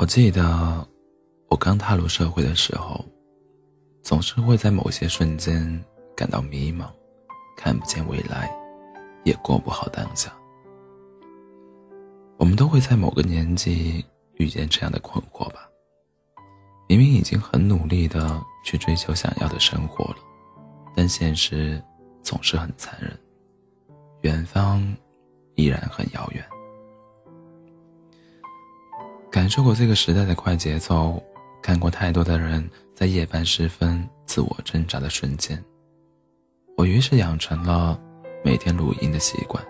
我记得，我刚踏入社会的时候，总是会在某些瞬间感到迷茫，看不见未来，也过不好当下。我们都会在某个年纪遇见这样的困惑吧？明明已经很努力的去追求想要的生活了，但现实总是很残忍，远方依然很遥远。感受过这个时代的快节奏，看过太多的人在夜半时分自我挣扎的瞬间，我于是养成了每天录音的习惯，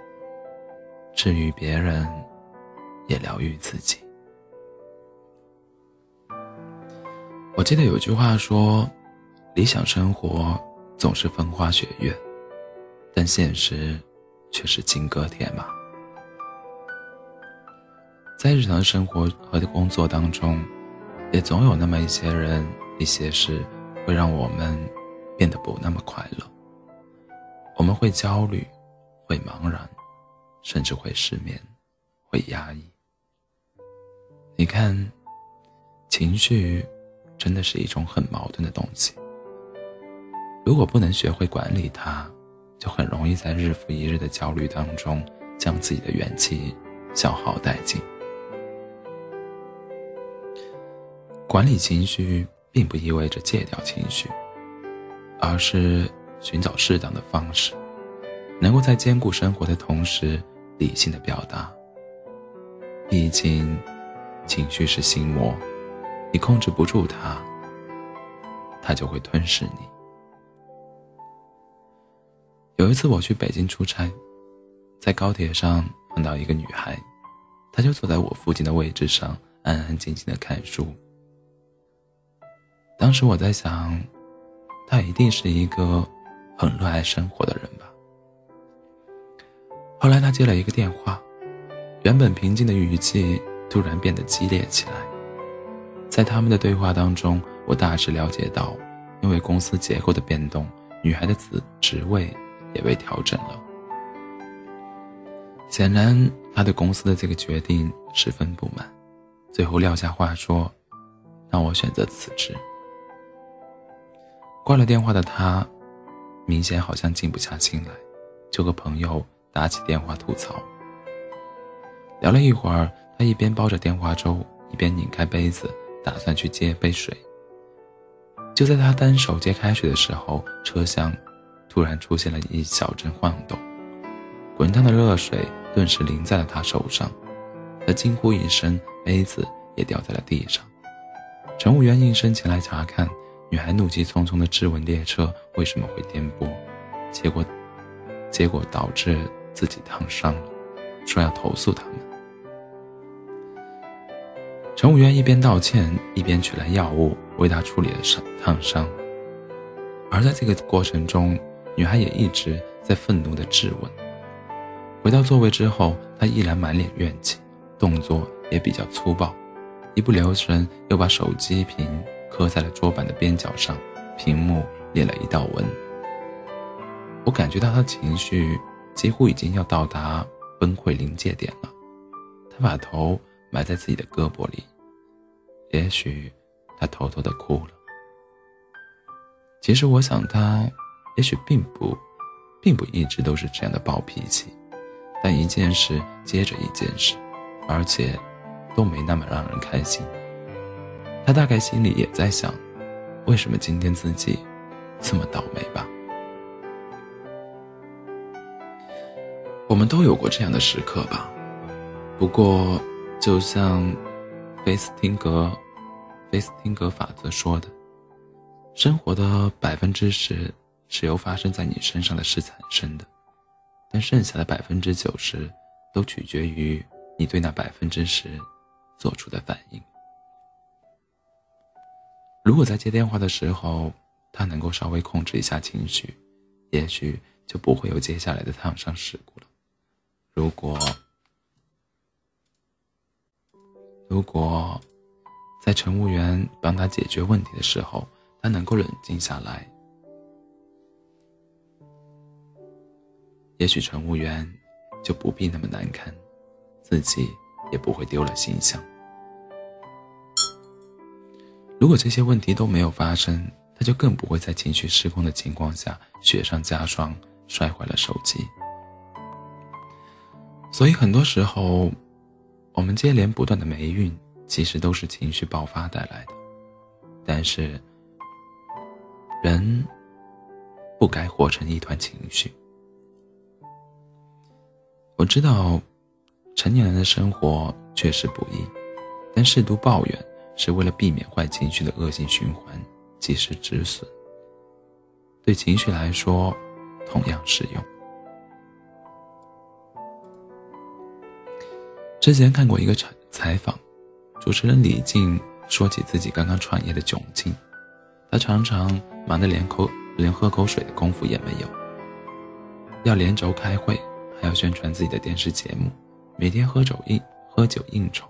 治愈别人，也疗愈自己。我记得有句话说：“理想生活总是风花雪月，但现实却是金戈铁马。”在日常生活和工作当中，也总有那么一些人、一些事，会让我们变得不那么快乐。我们会焦虑，会茫然，甚至会失眠，会压抑。你看，情绪真的是一种很矛盾的东西。如果不能学会管理它，就很容易在日复一日的焦虑当中，将自己的元气消耗殆尽。管理情绪并不意味着戒掉情绪，而是寻找适当的方式，能够在兼顾生活的同时理性的表达。毕竟，情绪是心魔，你控制不住它，它就会吞噬你。有一次我去北京出差，在高铁上碰到一个女孩，她就坐在我附近的位置上，安安静静的看书。当时我在想，他一定是一个很热爱生活的人吧。后来他接了一个电话，原本平静的语气突然变得激烈起来。在他们的对话当中，我大致了解到，因为公司结构的变动，女孩的职职位也被调整了。显然，他对公司的这个决定十分不满，最后撂下话说：“让我选择辞职。”挂了电话的他，明显好像静不下心来，就和朋友打起电话吐槽。聊了一会儿，他一边煲着电话粥，一边拧开杯子，打算去接杯水。就在他单手接开水的时候，车厢突然出现了一小阵晃动，滚烫的热水顿时淋在了他手上，他惊呼一声，杯子也掉在了地上。乘务员应声前来查看。女孩怒气冲冲地质问列车为什么会颠簸，结果，结果导致自己烫伤了，说要投诉他们。乘务员一边道歉，一边取来药物为她处理了伤烫伤。而在这个过程中，女孩也一直在愤怒地质问。回到座位之后，她依然满脸怨气，动作也比较粗暴，一不留神又把手机屏。磕在了桌板的边角上，屏幕裂了一道纹。我感觉到他情绪几乎已经要到达崩溃临界点了。他把头埋在自己的胳膊里，也许他偷偷的哭了。其实我想他，也许并不，并不一直都是这样的暴脾气，但一件事接着一件事，而且都没那么让人开心。他大概心里也在想，为什么今天自己这么倒霉吧？我们都有过这样的时刻吧。不过，就像菲斯汀格菲斯汀格法则说的，生活的百分之十是由发生在你身上的事产生的，但剩下的百分之九十都取决于你对那百分之十做出的反应。如果在接电话的时候，他能够稍微控制一下情绪，也许就不会有接下来的烫伤事故了。如果如果在乘务员帮他解决问题的时候，他能够冷静下来，也许乘务员就不必那么难堪，自己也不会丢了形象。如果这些问题都没有发生，他就更不会在情绪失控的情况下雪上加霜，摔坏了手机。所以很多时候，我们接连不断的霉运，其实都是情绪爆发带来的。但是，人不该活成一团情绪。我知道，成年人的生活确实不易，但适度抱怨是为了避免坏情绪的恶性循环，及时止损。对情绪来说，同样适用。之前看过一个采采访，主持人李静说起自己刚刚创业的窘境，他常常忙得连口连喝口水的功夫也没有，要连轴开会，还要宣传自己的电视节目，每天喝酒应喝酒应酬，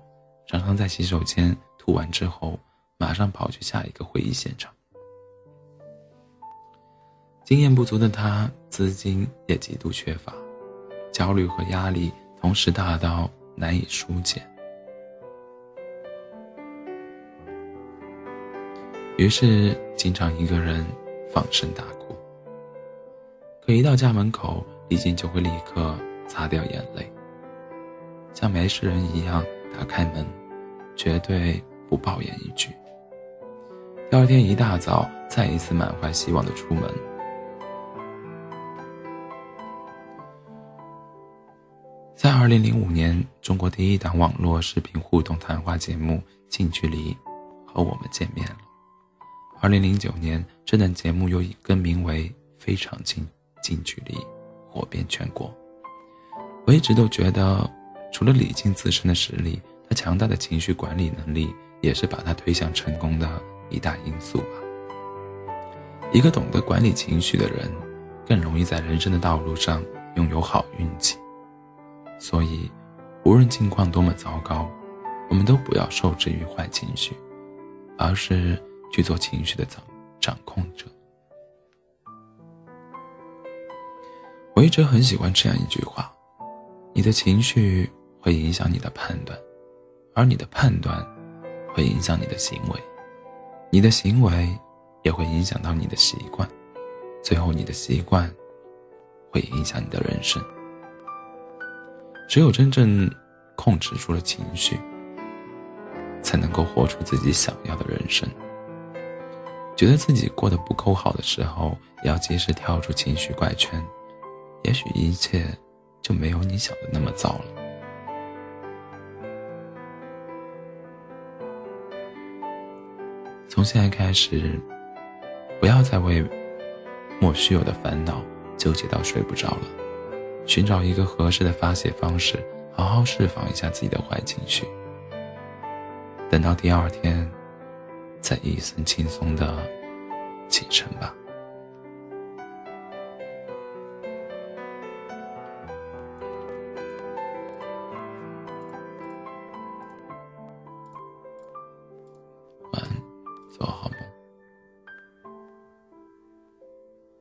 常常在洗手间吐完之后，马上跑去下一个会议现场。经验不足的他，资金也极度缺乏，焦虑和压力同时大到。难以疏解，于是经常一个人放声大哭。可一到家门口，李静就会立刻擦掉眼泪，像没事人一样打开门，绝对不抱怨一句。第二天一大早，再一次满怀希望的出门。在二零零五年，中国第一档网络视频互动谈话节目《近距离》和我们见面了。二零零九年，这档节目又以更名为《非常近近距离》火遍全国。我一直都觉得，除了李静自身的实力，他强大的情绪管理能力也是把他推向成功的一大因素吧。一个懂得管理情绪的人，更容易在人生的道路上拥有好运气。所以，无论境况多么糟糕，我们都不要受制于坏情绪，而是去做情绪的掌掌控者。我一直很喜欢这样一句话：你的情绪会影响你的判断，而你的判断会影响你的行为，你的行为也会影响到你的习惯，最后你的习惯会影响你的人生。只有真正控制住了情绪，才能够活出自己想要的人生。觉得自己过得不够好的时候，也要及时跳出情绪怪圈，也许一切就没有你想的那么糟了。从现在开始，不要再为莫须有的烦恼纠结到睡不着了。寻找一个合适的发泄方式，好好释放一下自己的坏情绪。等到第二天，再一身轻松的启程吧。